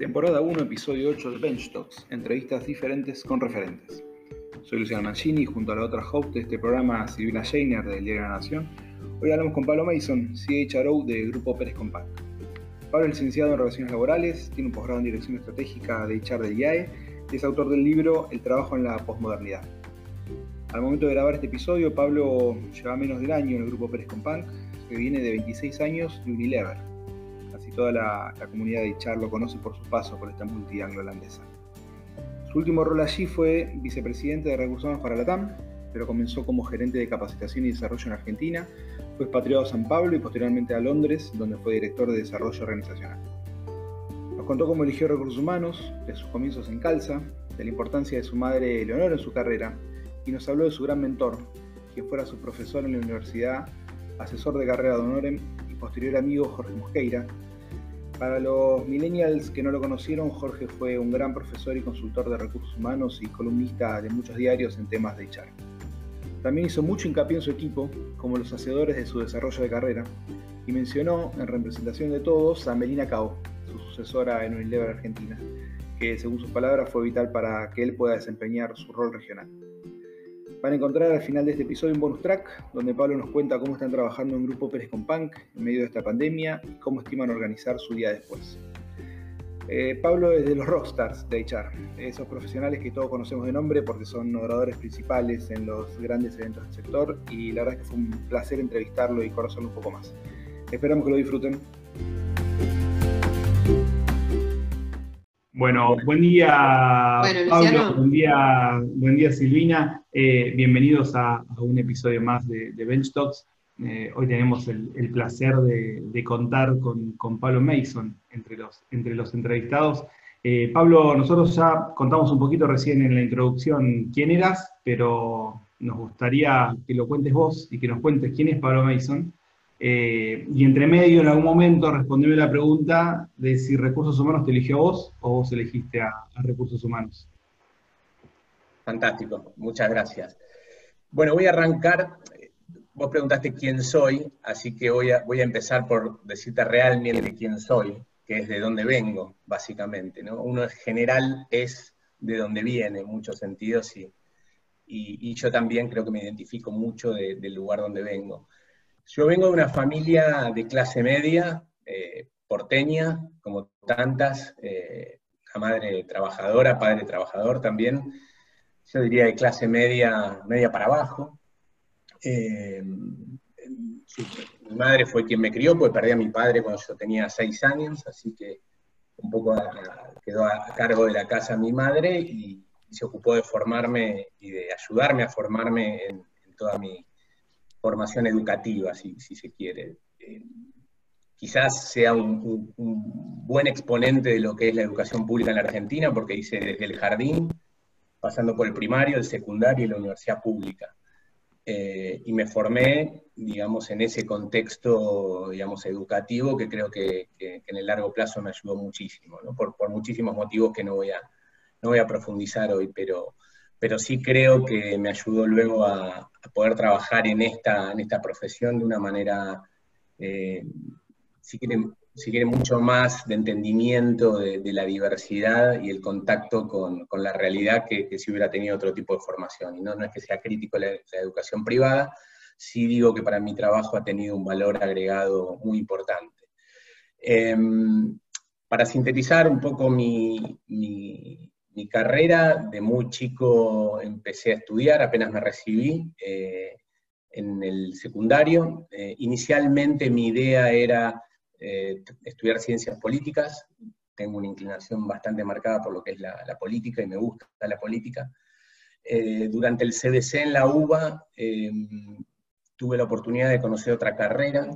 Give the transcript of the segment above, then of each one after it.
Temporada 1, episodio 8 de Bench Talks, entrevistas diferentes con referentes. Soy Luciano Mancini y junto a la otra host de este programa, Silvina Scheiner del Diario de la Nación, hoy hablamos con Pablo Mason, CHRO del Grupo Pérez Compact. Pablo es licenciado en Relaciones Laborales, tiene un posgrado en Dirección Estratégica de HR del IAE y es autor del libro El trabajo en la posmodernidad. Al momento de grabar este episodio, Pablo lleva menos de año en el Grupo Pérez Compact, que viene de 26 años de Unilever toda la, comunidad de Char lo conoce por su paso por esta multi holandesa Su último rol allí fue vicepresidente de Recursos Humanos para la TAM, pero comenzó como gerente de capacitación y desarrollo en Argentina, fue expatriado a San Pablo y posteriormente a Londres, donde fue director de desarrollo organizacional. Nos contó cómo eligió recursos humanos, de sus comienzos en Calza, de la importancia de su madre Leonor en su carrera, y nos habló de su gran mentor, quien fuera su profesor en la universidad, asesor de carrera de Honorem y posterior amigo Jorge Mosqueira, para los millennials que no lo conocieron, Jorge fue un gran profesor y consultor de recursos humanos y columnista de muchos diarios en temas de HR. También hizo mucho hincapié en su equipo, como los hacedores de su desarrollo de carrera, y mencionó, en representación de todos, a Melina Cao, su sucesora en Unilever Argentina, que según sus palabras fue vital para que él pueda desempeñar su rol regional. Van a encontrar al final de este episodio un bonus track donde Pablo nos cuenta cómo están trabajando en Grupo Pérez con Punk en medio de esta pandemia y cómo estiman organizar su día después. Eh, Pablo es de los rockstars de HR, esos profesionales que todos conocemos de nombre porque son oradores principales en los grandes eventos del sector y la verdad es que fue un placer entrevistarlo y conocerlo un poco más. Esperamos que lo disfruten. Bueno, buen día, Pablo, buen día, buen día Silvina. Eh, bienvenidos a, un episodio más de, Bench Talks. Eh, hoy tenemos el, placer de, contar con, Pablo Mason entre los, entre los entrevistados. Eh, Pablo, nosotros ya contamos un poquito recién en la introducción quién eras, pero nos gustaría que lo cuentes vos y que nos cuentes quién es Pablo Mason eh, y entre medio, en algún momento, respondeme la pregunta de si Recursos Humanos te eligió a vos o vos elegiste a, Recursos Humanos. Fantástico, muchas gracias. Bueno, voy a arrancar. Vos preguntaste quién soy, así que voy a, voy a empezar por decirte realmente quién soy, que es de dónde vengo, básicamente. ¿no? Uno en general es de dónde viene en muchos sentidos y, y, yo también creo que me identifico mucho del lugar donde vengo. Yo vengo de una familia de clase media, eh, porteña, como tantas, eh, madre trabajadora, padre trabajador también, yo diría de clase media, media para abajo. Eh, mi madre fue quien me crió, porque perdí a mi padre cuando yo tenía seis años, así que un poco quedó a cargo de la casa mi madre y, se ocupó de formarme y de ayudarme a formarme en toda mi, formación educativa, si, se quiere. Eh, quizás sea un, buen exponente de lo que es la educación pública en la Argentina, porque hice desde el jardín, pasando por el primario, el secundario y la universidad pública. Eh, y me formé, digamos, en ese contexto, digamos, educativo que creo que, en el largo plazo me ayudó muchísimo, por, por, muchísimos motivos que no voy a, no voy a profundizar hoy, pero, pero sí creo que me ayudó luego a, poder trabajar en esta, en esta profesión de una manera, eh, si, quieren, si quieren, mucho más de entendimiento de, la diversidad y el contacto con, la realidad que, si hubiera tenido otro tipo de formación. Y no, no es que sea crítico la, educación privada, sí digo que para mi trabajo ha tenido un valor agregado muy importante. Em, para sintetizar un poco mi carrera, de muy chico empecé a estudiar, apenas me recibí eh, en el secundario. Eh, inicialmente mi idea era eh, estudiar ciencias políticas, tengo una inclinación bastante marcada por lo que es la, política y me gusta la política. durante el CDC en la UBA tuve la oportunidad de conocer otra carrera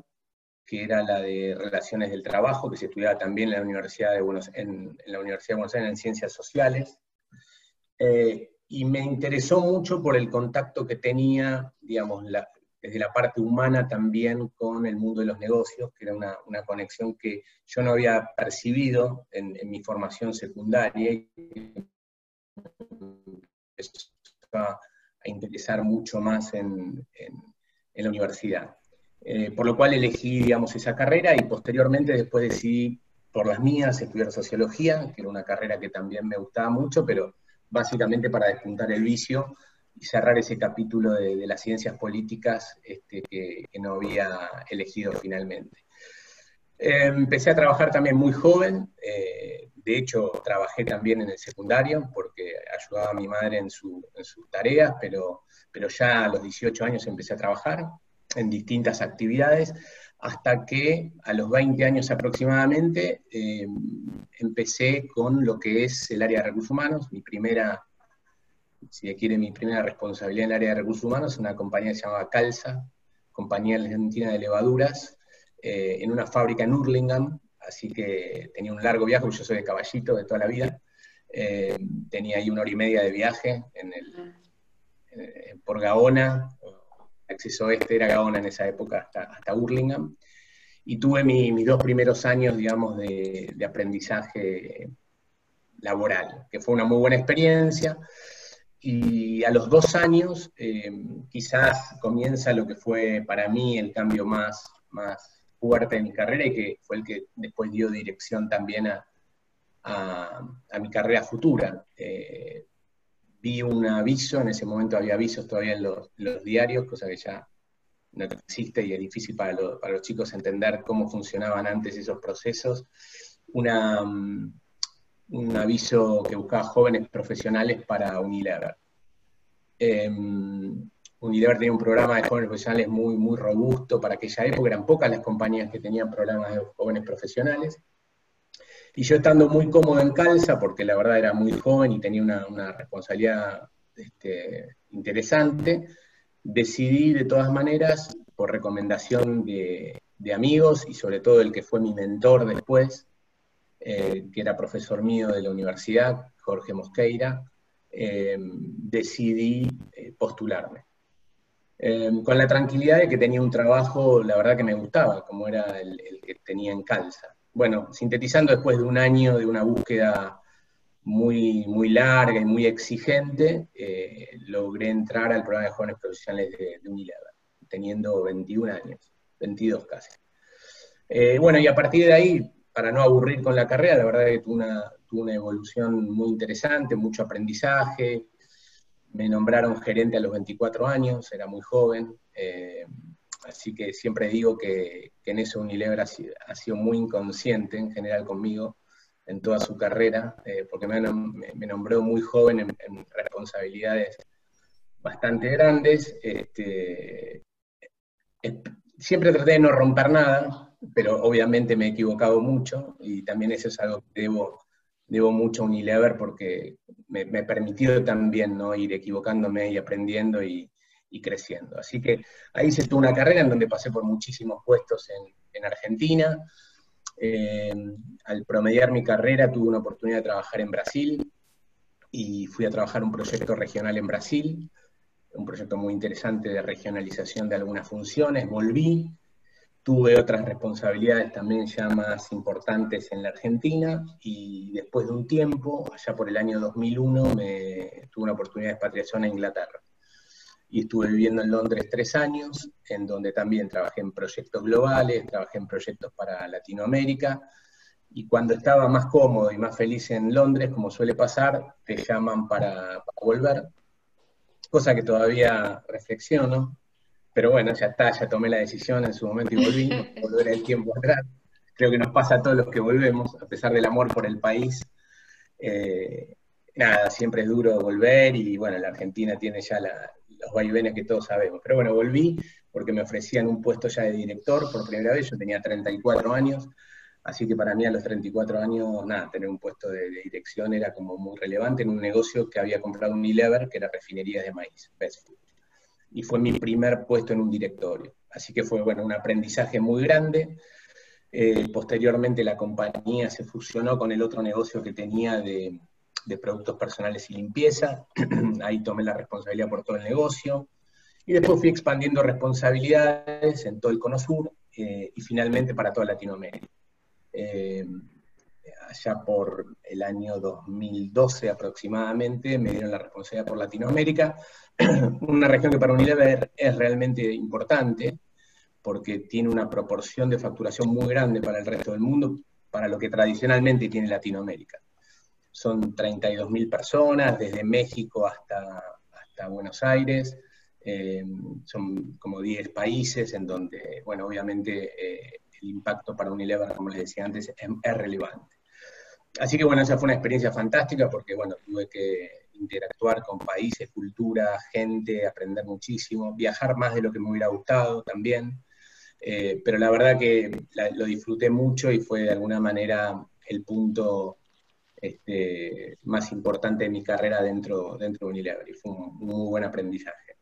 que era la de Relaciones del Trabajo, que se estudiaba también en la Universidad de Buenos, en, la Universidad de Buenos Aires en Ciencias Sociales. Eh, y me interesó mucho por el contacto que tenía, digamos, desde la parte humana también con el mundo de los negocios, que era una, una conexión que yo no había percibido en, mi formación secundaria y a, a interesar mucho más en, en la universidad. Eh, por lo cual elegí, digamos, esa carrera y posteriormente después decidí por las mías, estudiar sociología, que era una carrera que también me gustaba mucho, pero básicamente para despuntar el vicio y cerrar ese capítulo de, las ciencias políticas este, que, no había elegido finalmente. Eh, empecé a trabajar también muy joven, eh, de hecho trabajé también en el secundario porque ayudaba a mi madre en, sus tareas, pero, pero ya a los 18 años empecé a trabajar en distintas actividades hasta que a los 20 años aproximadamente eh, empecé con lo que es el área de recursos humanos, mi primera si quiere, mi primera responsabilidad en el área de recursos humanos, una compañía que se llamaba Calza, compañía argentina de levaduras, eh, en una fábrica en Hurlingham, así que tenía un largo viaje, yo soy de caballito de toda la vida, eh, tenía ahí una hora y media de viaje en el, por Gaona, acceso este era Gaona en esa época hasta, hasta Hurlingham, y tuve mis dos primeros años, digamos, de, de aprendizaje laboral, que fue una muy buena experiencia y a los dos años eh, quizás comienza lo que fue para mí el cambio más, más fuerte de mi carrera y que fue el que después dio dirección también a, a, mi carrera futura. Eh, vi un aviso, en ese momento había avisos todavía en los, diarios, cosa que ya no existe y es difícil para, los chicos entender cómo funcionaban antes esos procesos. Una, un aviso que buscaba jóvenes profesionales para Unilever. Em, Unilever tenía un programa de jóvenes profesionales muy, muy robusto para aquella época, eran pocas las compañías que tenían programas de jóvenes profesionales. Y yo estando muy cómodo en Calza, porque la verdad era muy joven y tenía una, responsabilidad este, interesante, decidí de todas maneras, por recomendación de, de amigos y sobre todo el que fue mi mentor después, eh, que era profesor mío de la universidad, Jorge Mosqueira, eh, decidí eh, postularme. con la tranquilidad de que tenía un trabajo, la verdad que me gustaba, como era el, que tenía en Calza. Bueno, sintetizando después de un año de una búsqueda muy, muy larga y muy exigente, logré entrar al programa de jóvenes profesionales de, Unilever, teniendo 21 años, 22 casi. bueno, y a partir de ahí para no aburrir con la carrera, la verdad es que tuve una, una evolución muy interesante, mucho aprendizaje. Me nombraron gerente a los 24 años, era muy joven, eh, así que siempre digo que, en eso Unilever ha sido, muy inconsciente en general conmigo en toda su carrera, eh, porque me, nombró muy joven en, responsabilidades bastante grandes. Este, siempre traté de no romper nada, pero obviamente me he equivocado mucho y también eso es algo que debo, debo mucho a Unilever porque me, me permitido también ¿no? ir equivocándome y aprendiendo y, creciendo. Así que ahí se tuvo una carrera en donde pasé por muchísimos puestos en, Argentina. Eh, al promediar mi carrera tuve una oportunidad de trabajar en Brasil y fui a trabajar un proyecto regional en Brasil, un proyecto muy interesante de regionalización de algunas funciones. Volví, Tuve otras responsabilidades también ya más importantes en la Argentina y después de un tiempo, allá por el año 2001, me, tuve una oportunidad de expatriación a Inglaterra. Y estuve viviendo en Londres tres años, en donde también trabajé en proyectos globales, trabajé en proyectos para Latinoamérica. Y cuando estaba más cómodo y más feliz en Londres, como suele pasar, te llaman para, para volver. Cosa que todavía reflexiono, pero bueno, ya está, ya tomé la decisión en su momento y volví, volver el tiempo atrás. Creo que nos pasa a todos los que volvemos, a pesar del amor por el país. Eh, nada, siempre es duro volver y bueno, la Argentina tiene ya los vaivenes que todos sabemos. Pero bueno, volví porque me ofrecían un puesto ya de director por primera vez, yo tenía 34 años, así que para mí a los 34 años, nada, tener un puesto de, dirección era como muy relevante en un negocio que había comprado un Unilever, que era refinería de maíz, Best Food y fue mi primer puesto en un directorio. Así que fue bueno, un aprendizaje muy grande. Eh, posteriormente la compañía se fusionó con el otro negocio que tenía de, productos personales y limpieza. Ahí tomé la responsabilidad por todo el negocio. Y después fui expandiendo responsabilidades en todo el Cono Sur eh, y finalmente para toda Latinoamérica. Eh, allá por el año 2012 aproximadamente, me dieron la responsabilidad por Latinoamérica, una región que para Unilever es realmente importante, porque tiene una proporción de facturación muy grande para el resto del mundo, para lo que tradicionalmente tiene Latinoamérica. Son 32.000 personas, desde México hasta, hasta Buenos Aires, eh, son como 10 países en donde, bueno, obviamente eh, el impacto para Unilever, como les decía antes, es, relevante. Así que bueno, esa fue una experiencia fantástica porque bueno, tuve que interactuar con países, cultura, gente, aprender muchísimo, viajar más de lo que me hubiera gustado también. Eh, pero la verdad que lo disfruté mucho y fue de alguna manera el punto este, más importante de mi carrera dentro, dentro de Unilever y fue un, muy buen aprendizaje.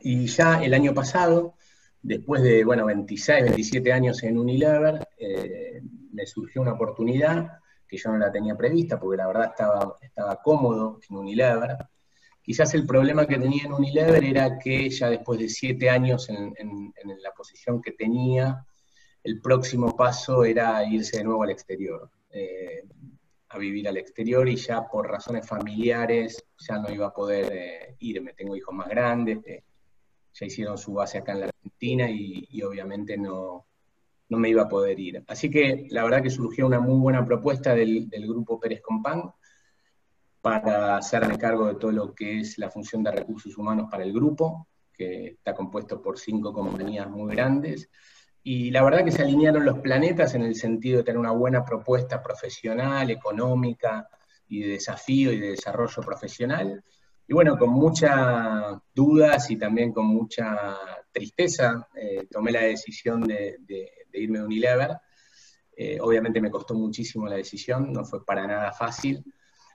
Y ya el año pasado, después de bueno, 26, 27 años en Unilever, eh, me surgió una oportunidad que yo no la tenía prevista, porque la verdad estaba, estaba cómodo en Unilever. Quizás el problema que tenía en Unilever era que ya después de siete años en, la posición que tenía, el próximo paso era irse de nuevo al exterior, eh, a vivir al exterior y ya por razones familiares ya no iba a poder eh, irme. Tengo hijos más grandes, eh, ya hicieron su base acá en la Argentina y obviamente no, no me iba a poder ir. Así que la verdad que surgió una muy buena propuesta del, grupo Pérez Compán para hacerme cargo de todo lo que es la función de recursos humanos para el grupo, que está compuesto por cinco compañías muy grandes. Y la verdad que se alinearon los planetas en el sentido de tener una buena propuesta profesional, económica y de desafío y de desarrollo profesional. Y bueno, con muchas dudas y también con mucha tristeza, eh, tomé la decisión de, irme de Unilever. Eh, obviamente me costó muchísimo la decisión, no fue para nada fácil.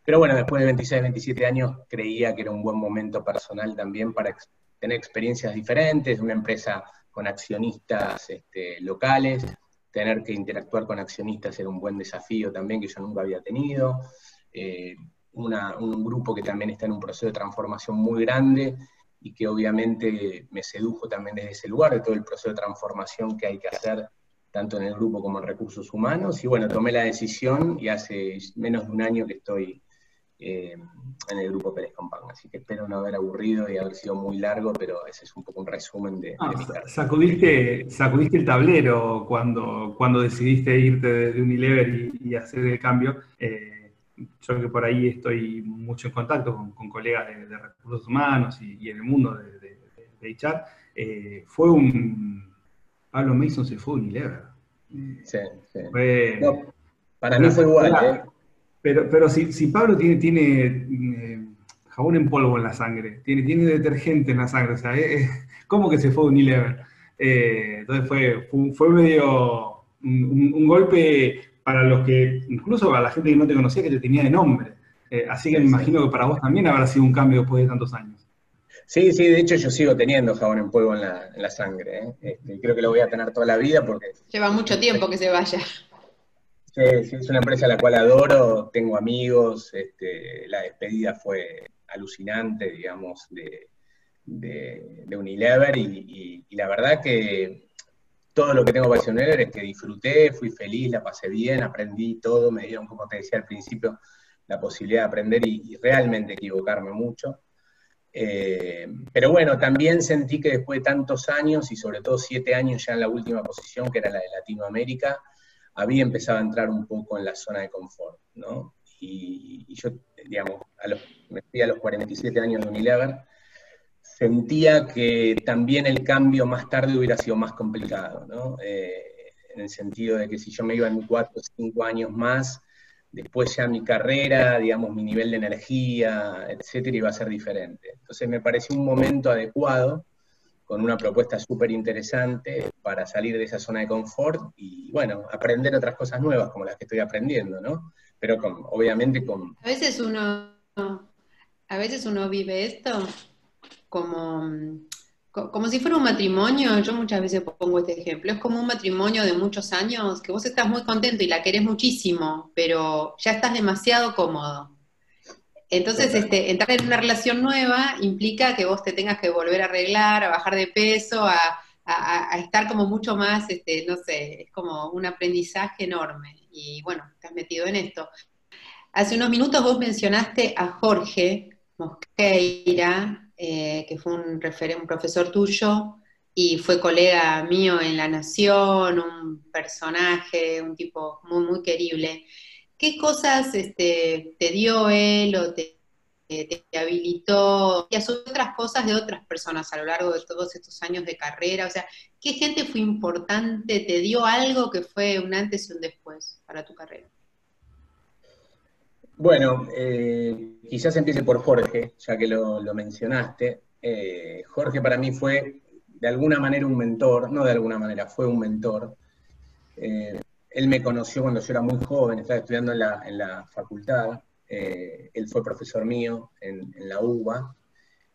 Pero bueno, después de 26, 27 años creía que era un buen momento personal también para tener experiencias diferentes, una empresa con accionistas este, locales, tener que interactuar con accionistas era un buen desafío también que yo nunca había tenido. Eh, un grupo que también está en un proceso de transformación muy grande y que obviamente me sedujo también desde ese lugar, de todo el proceso de transformación que hay que hacer tanto en el grupo como en recursos humanos. Y bueno, tomé la decisión y hace menos de un año que estoy eh, en el grupo Pérez Compán. Así que espero no haber aburrido y haber sido muy largo, pero ese es un poco un resumen de, ah, mi. Sacudiste, sacudiste el tablero cuando, cuando decidiste irte de, Unilever y, hacer el cambio. Eh, yo que por ahí estoy mucho en contacto con, colegas de, recursos humanos y, en el mundo de, de, HR, eh, fue un Pablo Mason se fue a Unilever. Sí, sí. para mí fue igual, ¿eh? Pero, pero si, si Pablo tiene, tiene eh, jabón en polvo en la sangre, tiene, tiene detergente en la sangre, o sea, eh, ¿cómo que se fue a Unilever? entonces fue, fue, medio un, golpe para los que, incluso para la gente que no te conocía, que te tenía de nombre. así que me imagino que para vos también habrá sido un cambio después de tantos años. Sí, sí, de hecho yo sigo teniendo jabón en polvo en la, sangre. ¿eh? Este, creo que lo voy a tener toda la vida porque... Lleva mucho tiempo que se vaya. Sí, sí, es una empresa a la cual adoro, tengo amigos, este, la despedida fue alucinante, digamos, de, Unilever y, la verdad que todo lo que tengo para Unilever es que disfruté, fui feliz, la pasé bien, aprendí todo, me dieron, como te decía al principio, la posibilidad de aprender y realmente equivocarme mucho. Eh, pero bueno, también sentí que después de tantos años, y sobre todo siete años ya en la última posición, que era la de Latinoamérica, había empezado a entrar un poco en la zona de confort, ¿no? Y, yo, digamos, a los, me fui a los 47 años de Unilever, sentía que también el cambio más tarde hubiera sido más complicado, ¿no? Eh, en el sentido de que si yo me iba en cuatro o cinco años más, después ya mi carrera, digamos, mi nivel de energía, etcétera, iba a ser diferente. Entonces me pareció un momento adecuado, con una propuesta súper interesante para salir de esa zona de confort y, bueno, aprender otras cosas nuevas como las que estoy aprendiendo, ¿no? Pero obviamente con... A veces uno, a veces uno vive esto como como si fuera un matrimonio, yo muchas veces pongo este ejemplo, es como un matrimonio de muchos años que vos estás muy contento y la querés muchísimo, pero ya estás demasiado cómodo. Entonces, este, entrar en una relación nueva implica que vos te tengas que volver a arreglar, a bajar de peso, a, estar como mucho más, este, no sé, es como un aprendizaje enorme. Y bueno, estás metido en esto. Hace unos minutos vos mencionaste a Jorge Mosqueira, eh, que fue un, un profesor tuyo, y fue colega mío en La Nación, un personaje, un tipo muy, muy querible. ¿Qué cosas este, te dio él o te, te, habilitó y otras cosas de otras personas a lo largo de todos estos años de carrera? O sea, ¿qué gente fue importante? ¿Te dio algo que fue un antes y un después para tu carrera? Bueno, eh, quizás empiece por Jorge, ya que lo, mencionaste. Eh, Jorge para mí fue de alguna manera un mentor, no de alguna manera, fue un mentor. Eh, él me conoció cuando yo era muy joven, estaba estudiando en la, facultad, eh, él fue profesor mío en, la UBA,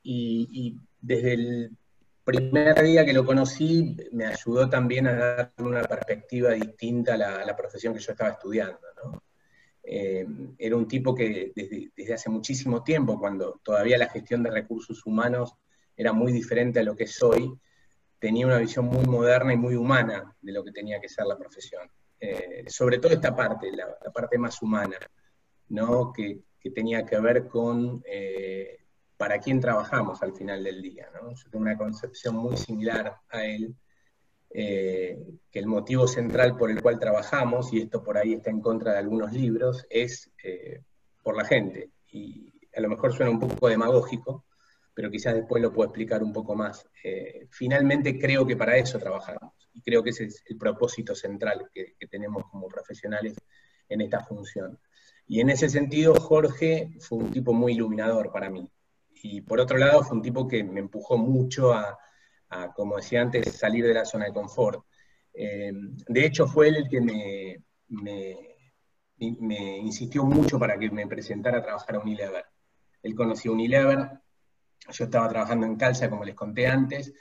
y, desde el primer día que lo conocí me ayudó también a darle una perspectiva distinta a la, profesión que yo estaba estudiando. Eh, era un tipo que desde, desde, hace muchísimo tiempo, cuando todavía la gestión de recursos humanos era muy diferente a lo que es hoy, tenía una visión muy moderna y muy humana de lo que tenía que ser la profesión. Eh, sobre todo esta parte, la, parte más humana, ¿no? que, tenía que ver con eh, para quién trabajamos al final del día. ¿no? Yo tengo una concepción muy similar a él, eh, que el motivo central por el cual trabajamos, y esto por ahí está en contra de algunos libros, es por la gente. Y a lo mejor suena un poco demagógico, pero quizás después lo puedo explicar un poco más. Eh, finalmente creo que para eso trabajamos y creo que ese es el propósito central que, tenemos como profesionales en esta función. Y en ese sentido, Jorge fue un tipo muy iluminador para mí. Y por otro lado, fue un tipo que me empujó mucho a, como decía antes, salir de la zona de confort. Eh, de hecho, fue él el que me, me, insistió mucho para que me presentara a trabajar a Unilever. Él conocía Unilever, yo estaba trabajando en Calza, como les conté antes,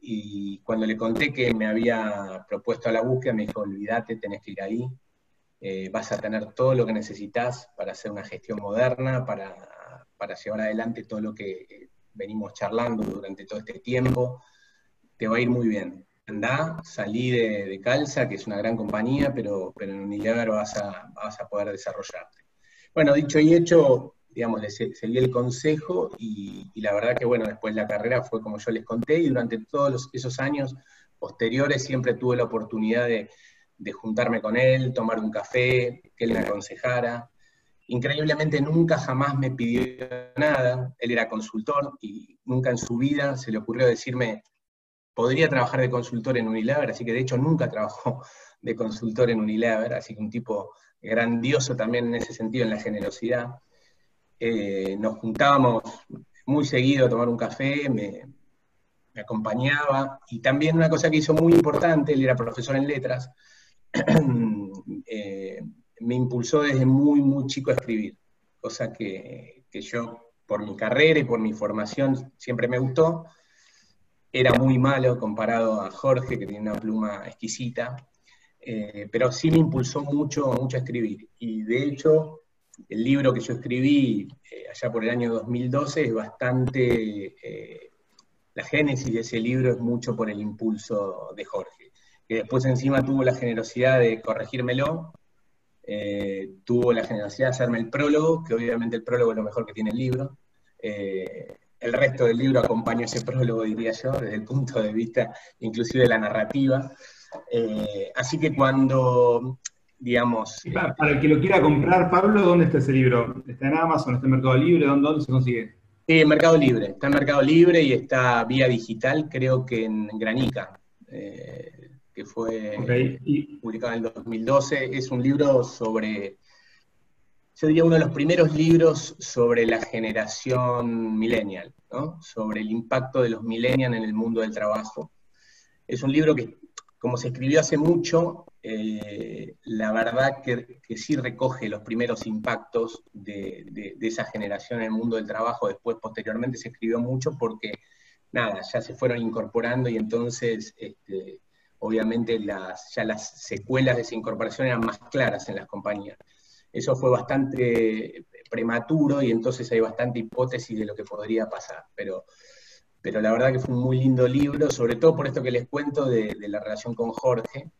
y cuando le conté que me había propuesto a la búsqueda, me dijo, olvídate, tenés que ir ahí, eh, vas a tener todo lo que necesitas para hacer una gestión moderna, para, llevar adelante todo lo que venimos charlando durante todo este tiempo, te va a ir muy bien. Andá, salí de, Calza, que es una gran compañía, pero, pero en Unilever vas a, vas a poder desarrollarte. Bueno, dicho y hecho, digamos, seguí el consejo y, la verdad que, bueno, después la carrera fue como yo les conté y durante todos esos años posteriores siempre tuve la oportunidad de, juntarme con él, tomar un café, que él me aconsejara. Increíblemente nunca jamás me pidió nada, él era consultor y nunca en su vida se le ocurrió decirme, podría trabajar de consultor en Unilever, así que de hecho nunca trabajó de consultor en Unilever, así que un tipo grandioso también en ese sentido, en la generosidad. Eh, nos juntábamos muy seguido a tomar un café, me, acompañaba, y también una cosa que hizo muy importante, él era profesor en letras, eh, me impulsó desde muy, muy chico a escribir, cosa que, yo, por mi carrera y por mi formación, siempre me gustó. Era muy malo comparado a Jorge, que tiene una pluma exquisita, eh, pero sí me impulsó mucho, mucho a escribir. Y de hecho, el libro que yo escribí eh, allá por el año 2012 es bastante, eh, la génesis de ese libro es mucho por el impulso de Jorge, que después encima tuvo la generosidad de corregírmelo, eh, tuvo la generosidad de hacerme el prólogo, que obviamente el prólogo es lo mejor que tiene el libro. el resto del libro acompaña ese prólogo, diría yo, desde el punto de vista inclusive de la narrativa. así que cuando digamos. Para, el que lo quiera comprar, Pablo, ¿dónde está ese libro? ¿Está en Amazon? ¿Está en Mercado Libre? ¿Dónde, se consigue? Sí, en Mercado Libre. Está en Mercado Libre y está vía digital, creo que en Granica, eh, que fue publicado en el 2012. Es un libro sobre, yo diría uno de los primeros libros sobre la generación millennial, ¿no? sobre el impacto de los millennials en el mundo del trabajo. Es un libro que como se escribió hace mucho, eh, la verdad que, sí recoge los primeros impactos de, esa generación en el mundo del trabajo. Después, posteriormente, se escribió mucho porque, nada, ya se fueron incorporando y entonces, este, obviamente, las, ya las secuelas de esa incorporación eran más claras en las compañías. Eso fue bastante prematuro y entonces hay bastante hipótesis de lo que podría pasar. Pero pero la verdad que fue un muy lindo libro, sobre todo por esto que les cuento de, la relación con Jorge,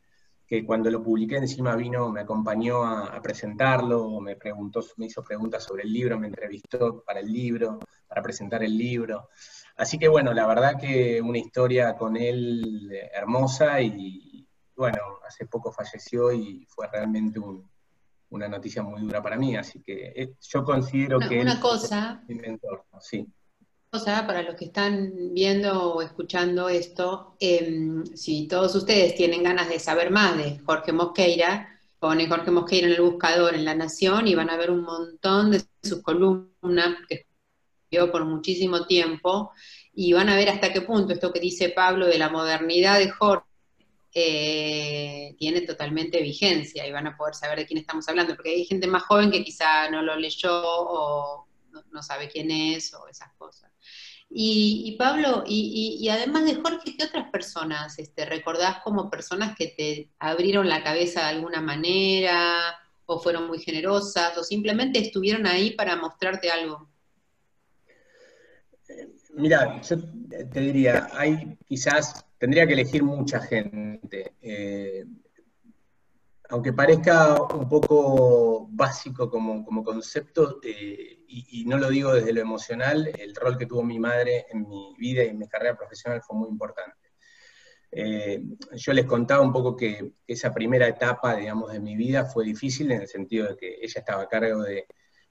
que cuando lo publiqué encima vino, me acompañó a, presentarlo, me preguntó, me hizo preguntas sobre el libro, me entrevistó para el libro, para presentar el libro. Así que bueno, la verdad que una historia con él hermosa y bueno, hace poco falleció y fue realmente una noticia muy dura para mí, así que eh, yo considero que... Una cosa... Mi mentor, sí cosa para los que están viendo o escuchando esto, em, si todos ustedes tienen ganas de saber más de Jorge Mosqueira, ponen Jorge Mosqueira en el buscador en La Nación y van a ver un montón de sus columnas que escribió por muchísimo tiempo y van a ver hasta qué punto esto que dice Pablo de la modernidad de Jorge eh, tiene totalmente vigencia y van a poder saber de quién estamos hablando, porque hay gente más joven que quizá no lo leyó o no sabe quién es o esas cosas. Y, Pablo, y, además de Jorge, ¿qué otras personas este, recordás como personas que te abrieron la cabeza de alguna manera, o fueron muy generosas, o simplemente estuvieron ahí para mostrarte algo? Mira, yo te diría, hay quizás, tendría que elegir mucha gente. Eh, aunque parezca un poco básico como, concepto, eh, y, no lo digo desde lo emocional, el rol que tuvo mi madre en mi vida y en mi carrera profesional fue muy importante. Eh, yo les contaba un poco que esa primera etapa, digamos, de mi vida fue difícil en el sentido de que ella estaba a cargo de,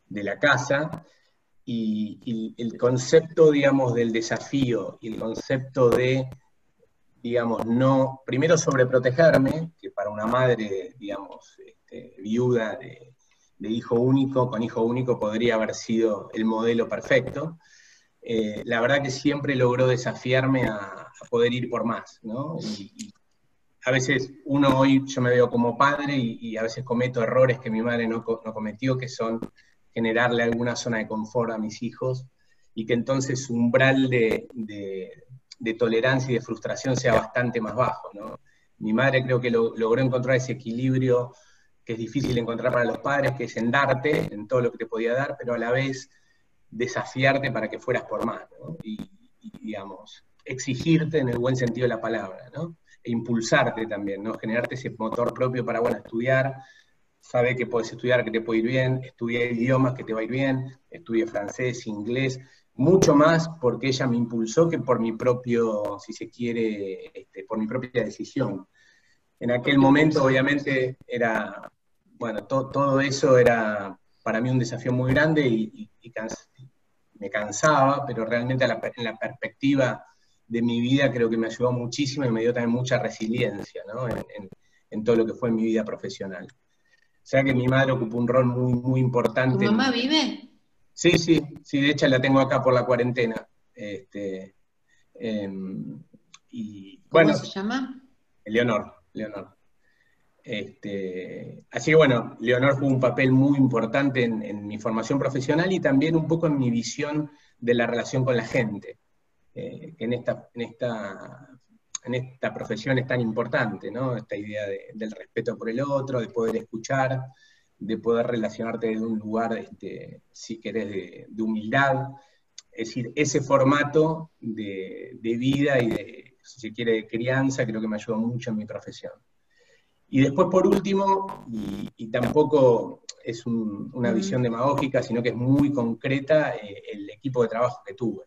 la casa y, el concepto, digamos, del desafío y el concepto de digamos, no, primero sobreprotegerme, para una madre, digamos, este, viuda de, hijo único, con hijo único podría haber sido el modelo perfecto. Eh, la verdad que siempre logró desafiarme a, poder ir por más, ¿no? Y, a veces uno hoy, yo me veo como padre y, a veces cometo errores que mi madre no, cometió, que son generarle alguna zona de confort a mis hijos y que entonces su umbral de, de tolerancia y de frustración sea bastante más bajo. ¿no? Mi madre creo que logró encontrar ese equilibrio que es difícil encontrar para los padres, que es en darte, en todo lo que te podía dar, pero a la vez desafiarte para que fueras por más, y, digamos, exigirte en el buen sentido de la palabra, ¿no? e impulsarte también, ¿no? generarte ese motor propio para, bueno, estudiar, sabe que puedes estudiar, que te puede ir bien, estudiar idiomas, que te va a ir bien, estudie francés, inglés, mucho más porque ella me impulsó que por mi propio, si se quiere, este, por mi propia decisión. En aquel momento, obviamente, era, bueno, todo eso era para mí un desafío muy grande y, me cansaba, pero realmente en la perspectiva de mi vida creo que me ayudó muchísimo y me dio también mucha resiliencia ¿no? en, todo lo que fue mi vida profesional. O sea que mi madre ocupó un rol muy, muy importante. ¿Tu mamá vive? Sí, sí, sí, de hecho la tengo acá por la cuarentena. Este, em, y, ¿Cómo se llama? Leonor, Leonor. Este, así que bueno, Leonor jugó un papel muy importante en, mi formación profesional y también un poco en mi visión de la relación con la gente, eh, en, esta, en, esta, en esta profesión es tan importante, ¿no? Esta idea del respeto por el otro, de poder escuchar, de poder relacionarte de un lugar, este, si querés, de, humildad. Es decir, ese formato de, vida y de, si se quiere, de crianza, creo que me ayudó mucho en mi profesión. Y después, por último, y, tampoco es una visión demagógica, sino que es muy concreta, eh, el equipo de trabajo que tuve.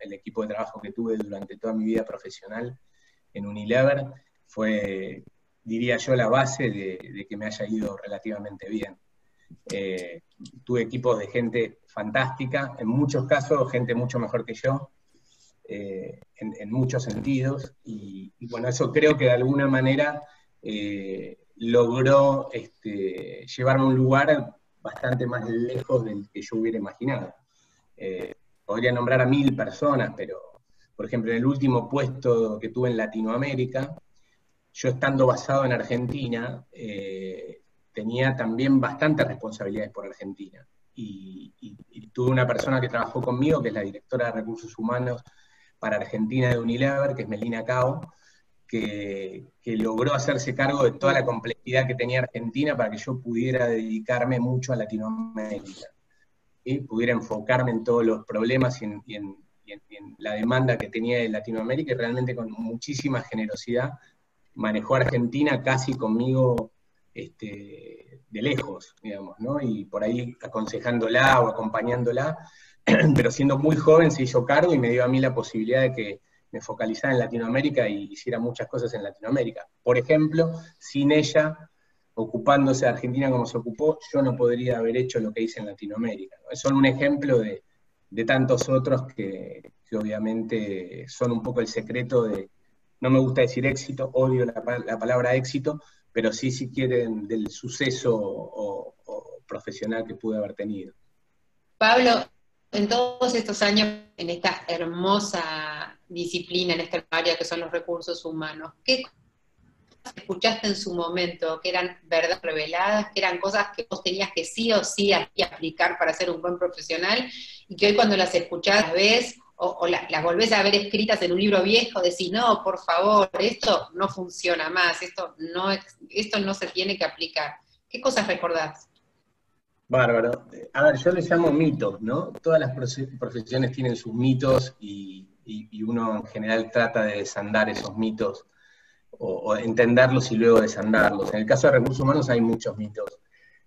El equipo de trabajo que tuve durante toda mi vida profesional en Unilever fue diría yo, la base de, que me haya ido relativamente bien. Eh, tuve equipos de gente fantástica, en muchos casos gente mucho mejor que yo, eh, en, muchos sentidos, y, bueno, eso creo que de alguna manera eh, logró este, llevarme a un lugar bastante más lejos del que yo hubiera imaginado. podría nombrar a mil personas, pero por ejemplo, en el último puesto que tuve en Latinoamérica, yo estando basado en Argentina, eh, tenía también bastantes responsabilidades por Argentina. Y, tuve una persona que trabajó conmigo, que es la directora de recursos humanos para Argentina de Unilever, que es Melina Cao, que, logró hacerse cargo de toda la complejidad que tenía Argentina para que yo pudiera dedicarme mucho a Latinoamérica. y Pudiera enfocarme en todos los problemas y en, y en la demanda que tenía de Latinoamérica y realmente con muchísima generosidad manejó Argentina casi conmigo este, de lejos, digamos, ¿no? Y por ahí aconsejándola o acompañándola, pero siendo muy joven se hizo cargo y me dio a mí la posibilidad de que me focalizara en Latinoamérica y hiciera muchas cosas en Latinoamérica. Por ejemplo, sin ella ocupándose de Argentina como se ocupó, yo no podría haber hecho lo que hice en Latinoamérica. Solo un ejemplo de, tantos otros que, obviamente son un poco el secreto de, no me gusta decir éxito, odio la, palabra éxito, pero sí si quieren del suceso profesional que pude haber tenido. Pablo, en todos estos años, en esta hermosa disciplina, en esta área que son los recursos humanos, ¿qué escuchaste en su momento, que eran verdades reveladas, que eran cosas que vos tenías que sí o sí aplicar para ser un buen profesional, y que hoy cuando las escuchás, ves o, las volvés a ver escritas en un libro viejo, decís, no, por favor, esto no funciona más, esto no, esto no se tiene que aplicar. ¿Qué cosas recordás? Bárbaro. A ver, yo les llamo mitos, ¿no? Todas las profesiones tienen sus mitos y, y uno en general trata de desandar esos mitos o, entenderlos y luego desandarlos. En el caso de recursos humanos hay muchos mitos.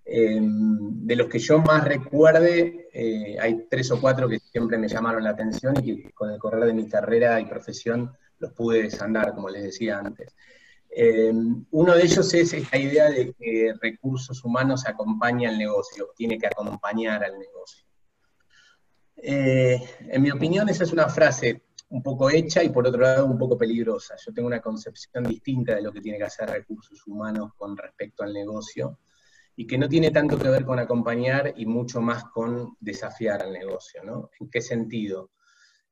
Em, de los que yo más recuerde, eh, hay tres o cuatro que siempre me llamaron la atención y que con el correr de mi carrera y profesión los pude desandar, como les decía antes. Em, uno de ellos es esta idea de que recursos humanos acompaña al negocio, tiene que acompañar al negocio. Eh, en mi opinión, esa es una frase un poco hecha y por otro lado un poco peligrosa. Yo tengo una concepción distinta de lo que tiene que hacer recursos humanos con respecto al negocio y que no tiene tanto que ver con acompañar y mucho más con desafiar al negocio. ¿no? ¿En qué sentido?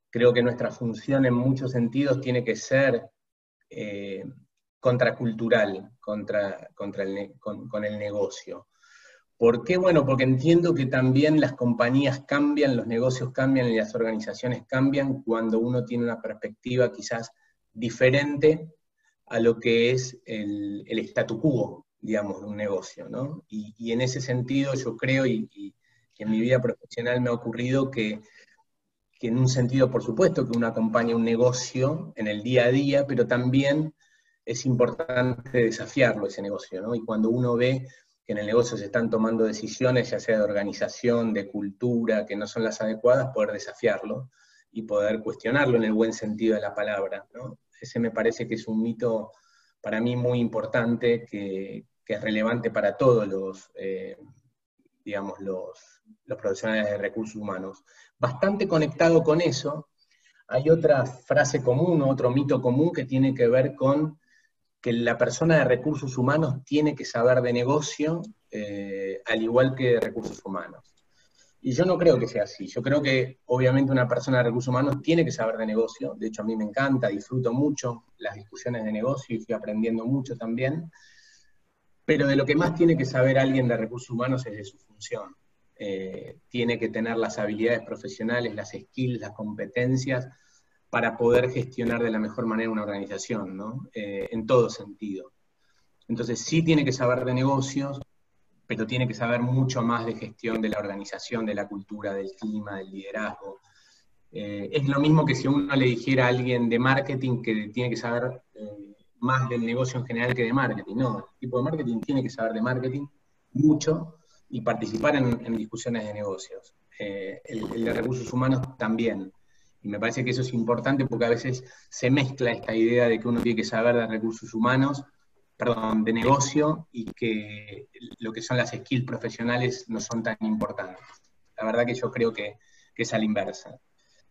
Creo que nuestra función en muchos sentidos tiene que ser eh, contracultural contra, contra el, con el negocio. ¿Por qué? Bueno, porque entiendo que también las compañías cambian, los negocios cambian y las organizaciones cambian cuando uno tiene una perspectiva quizás diferente a lo que es el, el statu quo, digamos, de un negocio, ¿no? Y, en ese sentido yo creo, y, en mi vida profesional me ha ocurrido que, que en un sentido, por supuesto, que uno acompaña un negocio en el día a día, pero también es importante desafiarlo ese negocio, ¿no? Y cuando uno ve que en el negocio se están tomando decisiones, ya sea de organización, de cultura, que no son las adecuadas, poder desafiarlo y poder cuestionarlo en el buen sentido de la palabra. Ese me parece que es un mito para mí muy importante, que, es relevante para todos los, eh, digamos, los, los profesionales de recursos humanos. Bastante conectado con eso, hay otra frase común, otro mito común que tiene que ver con que la persona de recursos humanos tiene que saber de negocio, eh, al igual que de recursos humanos. Y yo no creo que sea así. Yo creo que obviamente una persona de recursos humanos tiene que saber de negocio. De hecho, a mí me encanta, disfruto mucho las discusiones de negocio y estoy aprendiendo mucho también. Pero de lo que más tiene que saber alguien de recursos humanos es de su función. Eh, tiene que tener las habilidades profesionales, las skills, las competencias para poder gestionar de la mejor manera una organización, ¿no? Eh, en todo sentido. Entonces sí tiene que saber de negocios, pero tiene que saber mucho más de gestión de la organización, de la cultura, del clima, del liderazgo. Eh, es lo mismo que si uno le dijera a alguien de marketing que tiene que saber más del negocio en general que de marketing. No, el tipo de marketing tiene que saber de marketing mucho y participar en, discusiones de negocios. el de recursos humanos también. Y me parece que eso es importante porque a veces se mezcla esta idea de que uno tiene que saber de recursos humanos, perdón, de negocio, y que lo que son las skills profesionales no son tan importantes. La verdad que yo creo que, es a la inversa.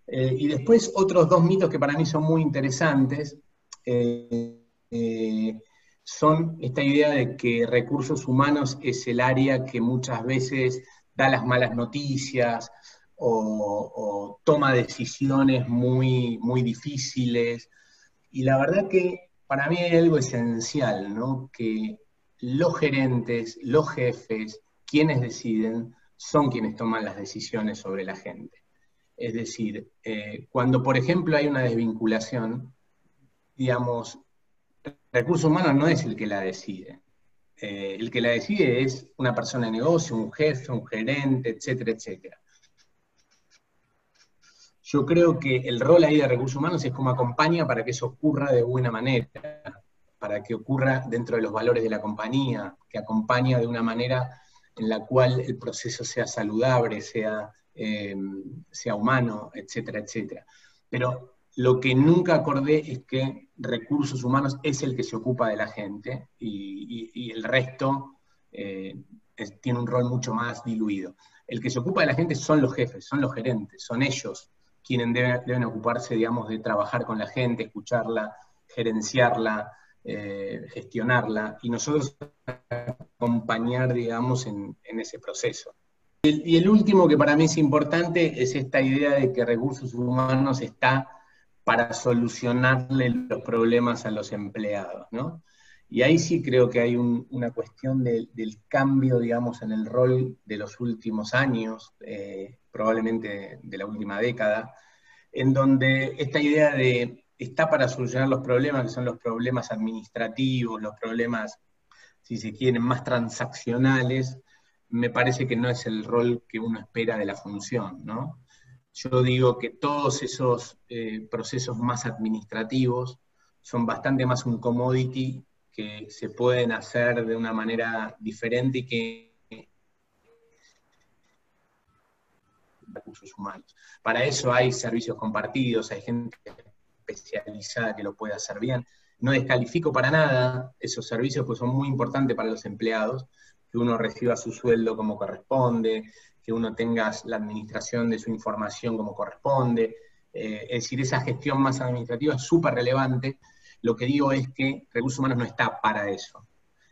Eh, y después otros dos mitos que para mí son muy interesantes. Eh, eh, son esta idea de que recursos humanos es el área que muchas veces da las malas noticias o, toma decisiones muy, muy difíciles. Y la verdad que para mí hay algo esencial, ¿no? Que los gerentes, los jefes, quienes deciden, son quienes toman las decisiones sobre la gente. Es decir, eh, cuando por ejemplo hay una desvinculación, digamos, recursos humanos no es el que la decide. Eh, el que la decide es una persona de negocio, un jefe, un gerente, etcétera, etcétera. Yo creo que el rol ahí de recursos humanos es como acompaña para que eso ocurra de buena manera. para que ocurra dentro de los valores de la compañía, que acompaña de una manera en la cual el proceso sea saludable, sea, eh, sea humano, etcétera, etcétera. Pero lo que nunca acordé es que recursos humanos es el que se ocupa de la gente y, el resto eh, tiene un rol mucho más diluido. El que se ocupa de la gente son los jefes, son los gerentes, son ellos quienes deben, ocuparse, digamos, de trabajar con la gente, escucharla, gerenciarla, eh, gestionarla, y nosotros acompañar, digamos, en, ese proceso. y el último que para mí es importante es esta idea de que recursos humanos está para solucionarle los problemas a los empleados, ¿no? Y ahí sí creo que hay una cuestión del cambio, digamos, en el rol de los últimos años, eh, probablemente de la última década, en donde esta idea de está para solucionar los problemas, que son los problemas administrativos, los problemas, si se quieren, más transaccionales, me parece que no es el rol que uno espera de la función, ¿no? Yo digo que todos esos eh, procesos más administrativos son bastante más un commodity que se pueden hacer de una manera diferente y que recursos humanos. Para eso hay servicios compartidos, hay gente especializada que lo puede hacer bien. No descalifico para nada esos servicios, pues son muy importantes para los empleados, que uno reciba su sueldo como corresponde, que uno tenga la administración de su información como corresponde. Eh, es decir, esa gestión más administrativa es súper relevante. Lo que digo es que recursos humanos no está para eso.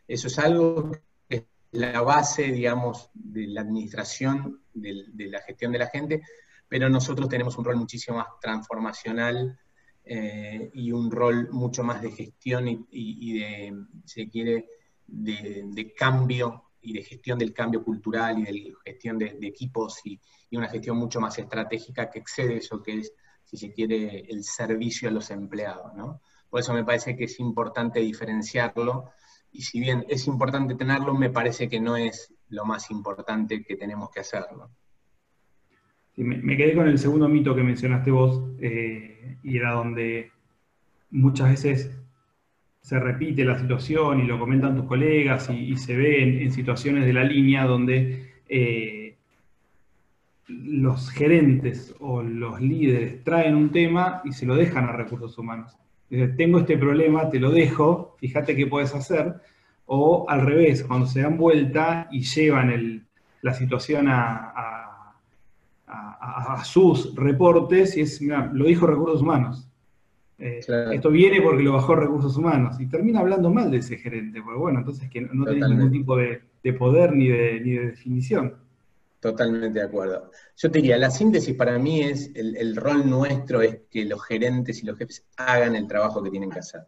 Eso es algo que es la base, digamos, de la administración, de, la gestión de la gente, pero nosotros tenemos un rol muchísimo más transformacional eh, y un rol mucho más de gestión y, de, si se quiere, de cambio y de gestión del cambio cultural y de gestión de, equipos y, una gestión mucho más estratégica que excede eso que es, si se quiere, el servicio a los empleados. ¿no? Por eso me parece que es importante diferenciarlo y si bien es importante tenerlo, me parece que no es lo más importante que tenemos que hacerlo. me, quedé con el segundo mito que mencionaste vos eh, y era donde muchas veces se repite la situación y lo comentan tus colegas y, se ve en, situaciones de la línea donde eh, los gerentes o los líderes traen un tema y se lo dejan a recursos humanos. tengo este problema, te lo dejo, fíjate qué puedes hacer. O al revés, cuando se dan vuelta y llevan la situación a, sus reportes y es, mira, lo dijo recursos humanos. Eh, esto viene porque lo bajó recursos humanos y termina hablando mal de ese gerente, porque bueno, entonces que no, tiene ningún tipo de, poder ni de, definición. Totalmente de acuerdo. Yo te diría, la síntesis para mí es, el, rol nuestro es que los gerentes y los jefes hagan el trabajo que tienen que hacer.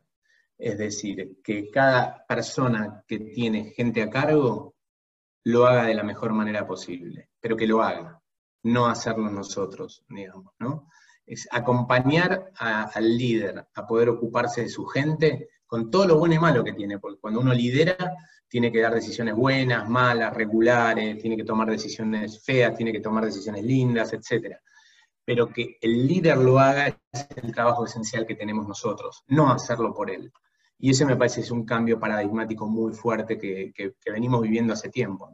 Es decir, que cada persona que tiene gente a cargo lo haga de la mejor manera posible, pero que lo haga, no hacerlo nosotros, digamos, ¿no? Es acompañar al líder a poder ocuparse de su gente con todo lo bueno y malo que tiene, porque cuando uno lidera tiene que dar decisiones buenas, malas, regulares, tiene que tomar decisiones feas, tiene que tomar decisiones lindas, etc. Pero que el líder lo haga es el trabajo esencial que tenemos nosotros, no hacerlo por él. Y ese me parece es un cambio paradigmático muy fuerte que, venimos viviendo hace tiempo.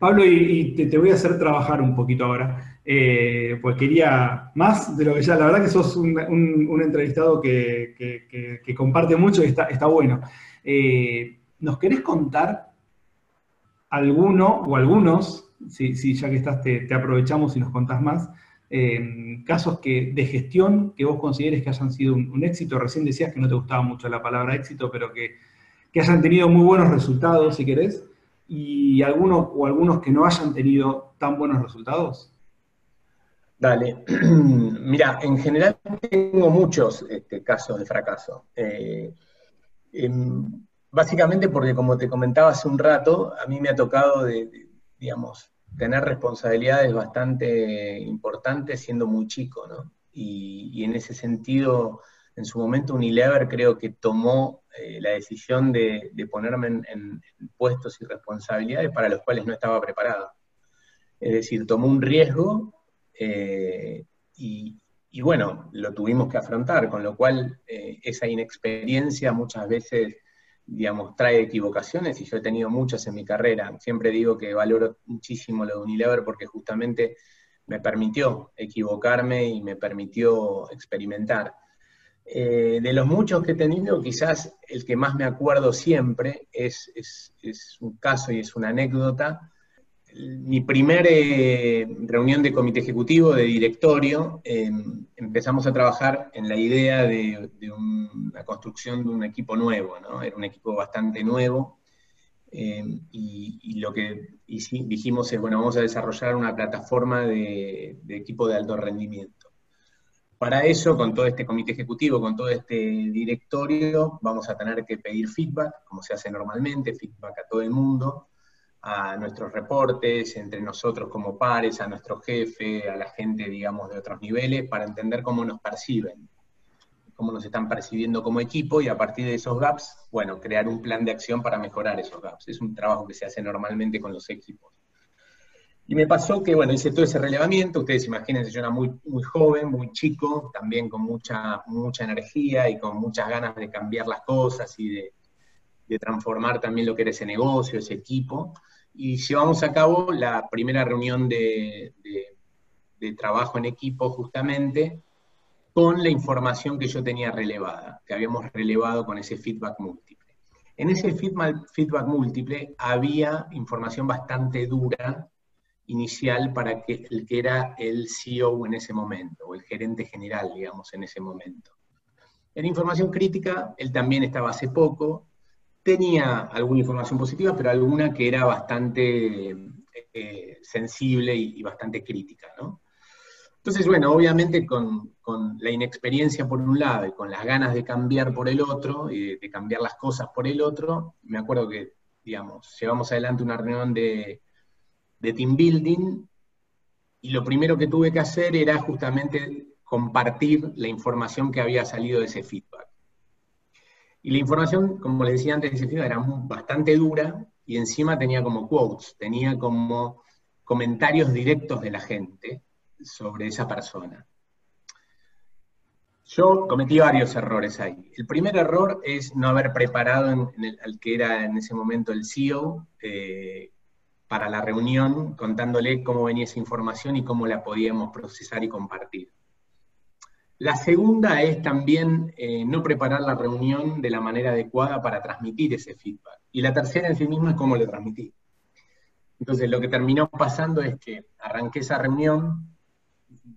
Pablo, y, te, voy a hacer trabajar un poquito ahora, eh, pues quería más de lo que ya, la verdad que sos un, entrevistado que, comparte mucho y está, está bueno. Eh, ¿Nos querés contar alguno o algunos, si, ya que estás te, aprovechamos y nos contás más, eh, casos que, de gestión que vos consideres que hayan sido un, éxito? Recién decías que no te gustaba mucho la palabra éxito, pero que, que hayan tenido muy buenos resultados, si querés y algunos o algunos que no hayan tenido tan buenos resultados? Dale, mira, en general tengo muchos este, casos de fracaso. Eh, em, básicamente porque, como te comentaba hace un rato, a mí me ha tocado, digamos, tener responsabilidades bastante importantes siendo muy chico, ¿no? y en ese sentido, en su momento Unilever creo que tomó eh, la decisión de, ponerme en, puestos y responsabilidades para los cuales no estaba preparado. Es decir, tomó un riesgo eh, y, bueno, lo tuvimos que afrontar, con lo cual eh, esa inexperiencia muchas veces, digamos, trae equivocaciones y yo he tenido muchas en mi carrera. Siempre digo que valoro muchísimo lo de Unilever porque justamente me permitió equivocarme y me permitió experimentar. Eh, de los muchos que he tenido, quizás el que más me acuerdo siempre es, un caso y es una anécdota mi primera eh, reunión de comité ejecutivo, de directorio, em, empezamos a trabajar en la idea de, la construcción de un equipo nuevo. Era un equipo bastante nuevo. Em, y, lo que dijimos es, bueno, vamos a desarrollar una plataforma de, de equipo de alto rendimiento. Para eso, con todo este comité ejecutivo, con todo este directorio, vamos a tener que pedir feedback, como se hace normalmente, feedback a todo el mundo, a nuestros reportes, entre nosotros como pares, a nuestro jefe, a la gente, digamos, de otros niveles, para entender cómo nos perciben, cómo nos están percibiendo como equipo y a partir de esos gaps, bueno, crear un plan de acción para mejorar esos gaps. Es un trabajo que se hace normalmente con los equipos. Y me pasó que, bueno, hice todo ese relevamiento, ustedes imagínense, yo era muy, muy joven, muy chico, también con mucha, mucha energía y con muchas ganas de cambiar las cosas y de, de transformar también lo que era ese negocio, ese equipo y llevamos a cabo la primera reunión de, trabajo en equipo justamente con la información que yo tenía relevada, que habíamos relevado con ese feedback múltiple. En ese feedback, feedback múltiple había información bastante dura inicial para que, el que era el CEO en ese momento, o el gerente general, digamos, en ese momento. En información crítica, él también estaba hace poco, tenía alguna información positiva, pero alguna que era bastante eh, sensible y, bastante crítica, ¿no? Entonces, bueno, obviamente con, la inexperiencia por un lado y con las ganas de cambiar por el otro, y de, cambiar las cosas por el otro, me acuerdo que, digamos, llevamos adelante una reunión de, de team building y lo primero que tuve que hacer era justamente compartir la información que había salido de ese feedback. Y la información, como les decía antes, era bastante dura y encima tenía como quotes, tenía como comentarios directos de la gente sobre esa persona. Yo cometí varios errores ahí. El primer error es no haber preparado al que era en ese momento el CEO eh, para la reunión, contándole cómo venía esa información y cómo la podíamos procesar y compartir. La segunda es también eh, no preparar la reunión de la manera adecuada para transmitir ese feedback. Y la tercera en sí misma es cómo lo transmití. Entonces, lo que terminó pasando es que arranqué esa reunión.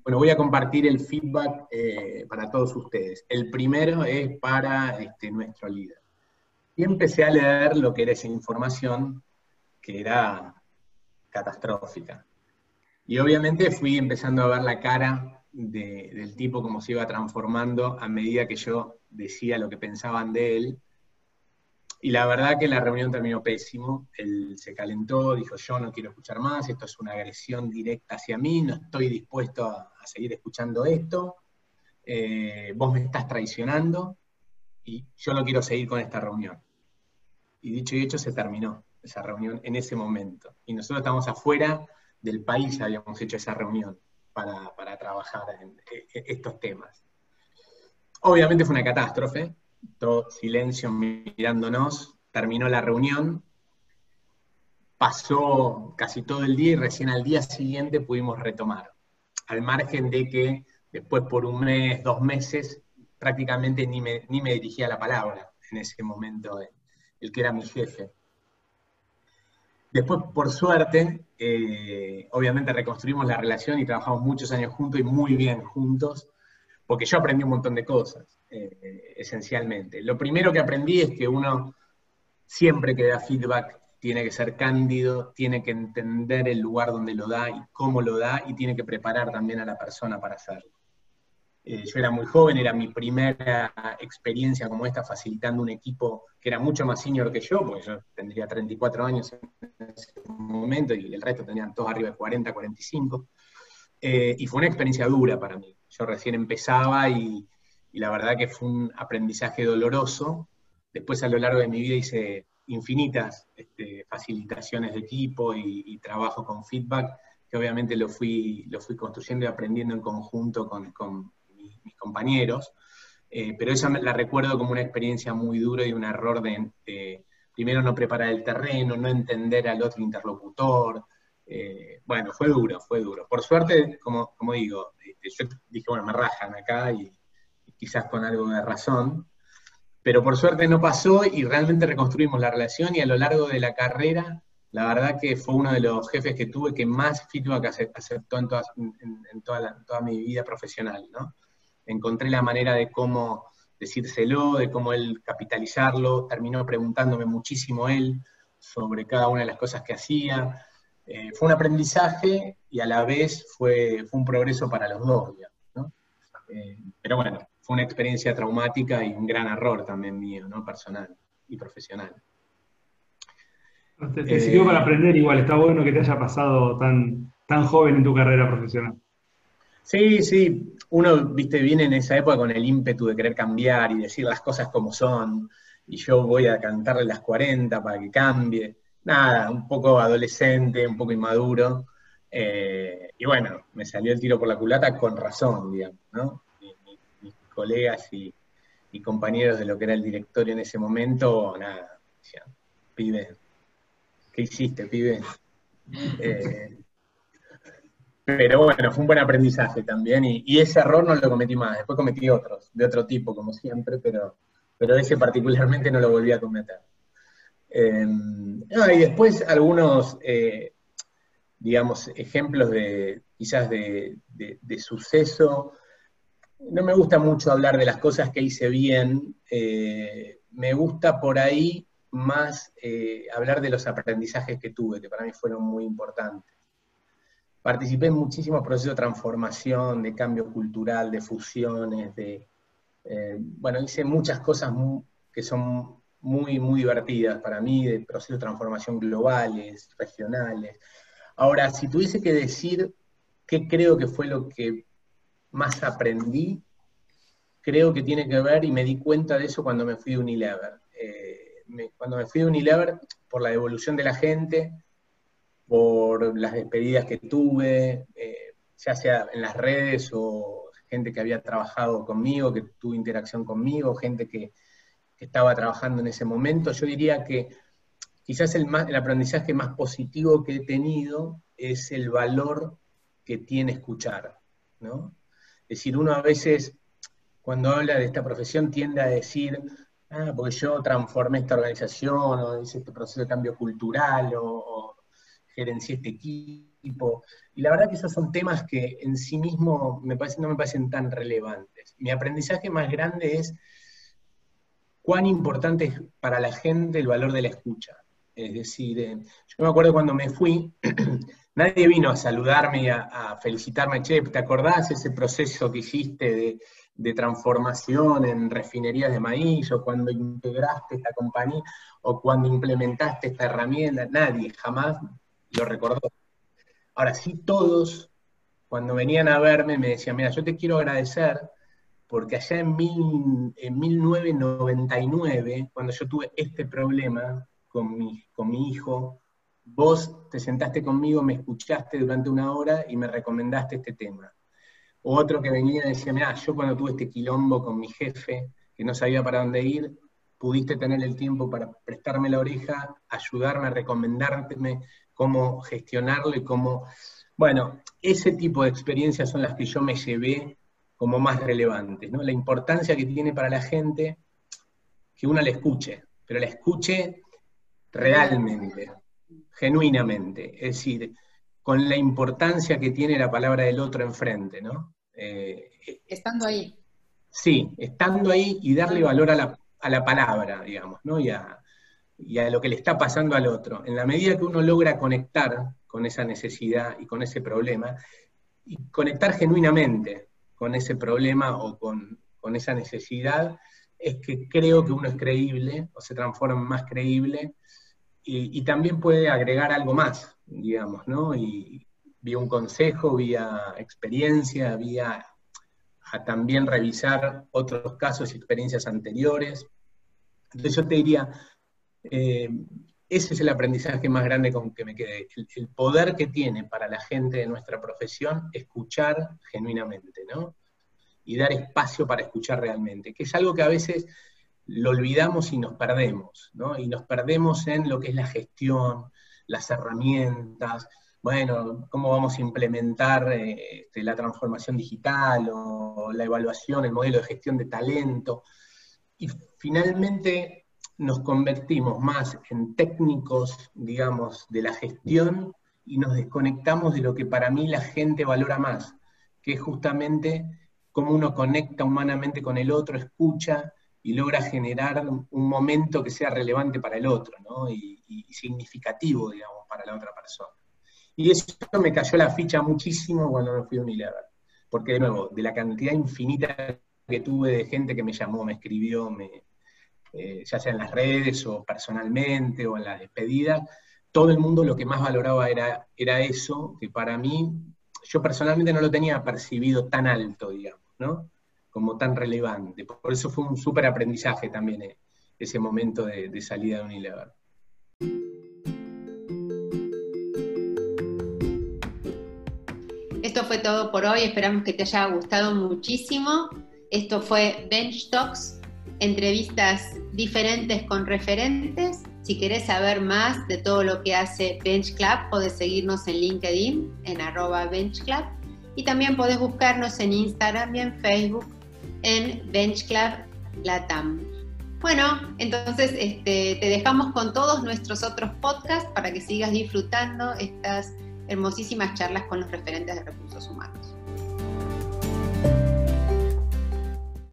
Bueno, voy a compartir el feedback eh, para todos ustedes. El primero es para este, nuestro líder. Y empecé a leer lo que era esa información que era catastrófica. Y obviamente fui empezando a ver la cara del tipo como se iba transformando a medida que yo decía lo que pensaban de él. Y la verdad que la reunión terminó pésimo. Él se calentó, dijo, yo no quiero escuchar más, esto es una agresión directa hacia mí, no estoy dispuesto a, seguir escuchando esto, eh, vos me estás traicionando y yo no quiero seguir con esta reunión. Y dicho y hecho, se terminó esa reunión en ese momento. Y nosotros estamos afuera del país, habíamos hecho esa reunión para, trabajar en, estos temas. Obviamente fue una catástrofe, todo silencio mirándonos, terminó la reunión, pasó casi todo el día y recién al día siguiente pudimos retomar, al margen de que después por un mes, dos meses, prácticamente ni me, ni me dirigía la palabra en ese momento, el que era mi jefe. Después, por suerte, eh, obviamente reconstruimos la relación y trabajamos muchos años juntos y muy bien juntos, porque yo aprendí un montón de cosas, eh, esencialmente. Lo primero que aprendí es que uno siempre que da feedback tiene que ser cándido, tiene que entender el lugar donde lo da y cómo lo da, y tiene que preparar también a la persona para hacerlo. Eh, yo era muy joven, era mi primera experiencia como esta, facilitando un equipo que era mucho más senior que yo, porque yo tendría 34 años en ese momento y el resto tenían todos arriba de 40, 45. Eh, y fue una experiencia dura para mí. Yo recién empezaba y, la verdad que fue un aprendizaje doloroso. Después a lo largo de mi vida hice infinitas este, facilitaciones de equipo y, trabajo con feedback, que obviamente lo fui, lo fui construyendo y aprendiendo en conjunto con compañeros, eh, pero esa la recuerdo como una experiencia muy dura y un error de, primero no preparar el terreno, no entender al otro interlocutor. Eh, bueno, fue duro, fue duro. Por suerte, como, como digo, este, yo dije, bueno, me rajan acá y, quizás con algo de razón, pero por suerte no pasó y realmente reconstruimos la relación y a lo largo de la carrera, la verdad que fue uno de los jefes que tuve que más feedback aceptó en, en, toda, toda, mi vida profesional, ¿no? Encontré la manera de cómo decírselo, de cómo él capitalizarlo, terminó preguntándome muchísimo él sobre cada una de las cosas que hacía. Eh, fue un aprendizaje y a la vez fue, un progreso para los dos, ¿no? Eh, pero bueno, fue una experiencia traumática y un gran error también mío, ¿no? Personal y profesional. Te, sirvió para aprender igual, está bueno que te haya pasado tan, tan joven en tu carrera profesional. Sí, sí, uno, viste, viene en esa época con el ímpetu de querer cambiar y decir las cosas como son, y yo voy a cantarle las 40 para que cambie. Nada, un poco adolescente, un poco inmaduro. Eh, y bueno, me salió el tiro por la culata con razón, digamos, ¿no? Mis, colegas y, compañeros de lo que era el directorio en ese momento, nada, decían, pibe, ¿qué hiciste, pibe? Eh, pero bueno, fue un buen aprendizaje también y, ese error no lo cometí más. Después cometí otros, de otro tipo, como siempre, pero, pero ese particularmente no lo volví a cometer. Em, y después algunos, eh, digamos, ejemplos de quizás de, suceso. No me gusta mucho hablar de las cosas que hice bien, eh, me gusta por ahí más eh, hablar de los aprendizajes que tuve, que para mí fueron muy importantes participé en muchísimos procesos de transformación, de cambio cultural, de fusiones, de, eh, bueno, hice muchas cosas que son muy, muy divertidas para mí, de procesos de transformación globales, regionales. Ahora, si tuviese que decir qué creo que fue lo que más aprendí, creo que tiene que ver, y me di cuenta de eso cuando me fui de Unilever. Eh, cuando me fui de Unilever, por la devolución de la gente, por las despedidas que tuve, eh, ya sea en las redes o gente que había trabajado conmigo, que tuvo interacción conmigo, gente que, estaba trabajando en ese momento. Yo diría que quizás el, el aprendizaje más positivo que he tenido es el valor que tiene escuchar, ¿no? Es decir, uno a veces cuando habla de esta profesión tiende a decir, ah, porque yo transformé esta organización, o hice este proceso de cambio cultural, o gerencié este equipo. Y la verdad que esos son temas que en sí mismo no me parecen tan relevantes. Mi aprendizaje más grande es cuán importante es para la gente el valor de la escucha. Es decir, eh, yo me acuerdo cuando me fui, nadie vino a saludarme y a, felicitarme, che, ¿te acordás ese proceso que hiciste de transformación en refinerías de maíz, o cuando integraste esta compañía, o cuando implementaste esta herramienta? Nadie, jamás lo recordó. Ahora sí, todos, cuando venían a verme, me decían, mira, yo te quiero agradecer porque allá en, en 1999, cuando yo tuve este problema con mi, con mi hijo, vos te sentaste conmigo, me escuchaste durante una hora y me recomendaste este tema. otro que venía y decía, mira, yo cuando tuve este quilombo con mi jefe, que no sabía para dónde ir, pudiste tener el tiempo para prestarme la oreja, ayudarme, a recomendarme cómo gestionarlo y cómo... Bueno, ese tipo de experiencias son las que yo me llevé como más relevantes, ¿no? La importancia que tiene para la gente que uno la escuche, pero la escuche realmente, genuinamente, es decir, con la importancia que tiene la palabra del otro enfrente, ¿no? Eh, estando ahí. Sí, estando ahí y darle valor a la, a la palabra, digamos, ¿no? Y a, y a lo que le está pasando al otro. En la medida que uno logra conectar con esa necesidad y con ese problema, y conectar genuinamente con ese problema o con, esa necesidad, es que creo que uno es creíble o se transforma en más creíble y, también puede agregar algo más, digamos, ¿no? Y vía un consejo, vía experiencia, vía a también revisar otros casos y experiencias anteriores. Entonces yo te diría, eh, ese es el aprendizaje más grande con que me quedé, el, poder que tiene para la gente de nuestra profesión escuchar genuinamente, ¿no? y dar espacio para escuchar realmente, que es algo que a veces lo olvidamos y nos perdemos, ¿no? Y nos perdemos en lo que es la gestión, las herramientas, bueno, cómo vamos a implementar eh, este, la transformación digital o la evaluación, el modelo de gestión de talento. Y finalmente nos convertimos más en técnicos, digamos, de la gestión y nos desconectamos de lo que para mí la gente valora más, que es justamente cómo uno conecta humanamente con el otro, escucha y logra generar un momento que sea relevante para el otro, ¿no? y, significativo, digamos, para la otra persona. Y eso me cayó la ficha muchísimo cuando me fui a Unilever, porque de nuevo, de la cantidad infinita que tuve de gente que me llamó, me escribió, me, eh, ya sea en las redes o personalmente o en las despedidas, todo el mundo lo que más valoraba era, era eso, que para mí, yo personalmente no lo tenía percibido tan alto, digamos, ¿no? Como tan relevante. Por eso fue un súper aprendizaje también eh, ese momento de, de salida de Unilever. Esto fue todo por hoy, esperamos que te haya gustado muchísimo. Esto fue Bench Talks, entrevistas diferentes con referentes. Si querés saber más de todo lo que hace Bench Club, podés seguirnos en LinkedIn, en arroba Bench Club, y también podés buscarnos en Instagram y en Facebook en Bench Club Latam. Bueno, entonces este, te dejamos con todos nuestros otros podcasts para que sigas disfrutando estas hermosísimas charlas con los referentes de recursos humanos.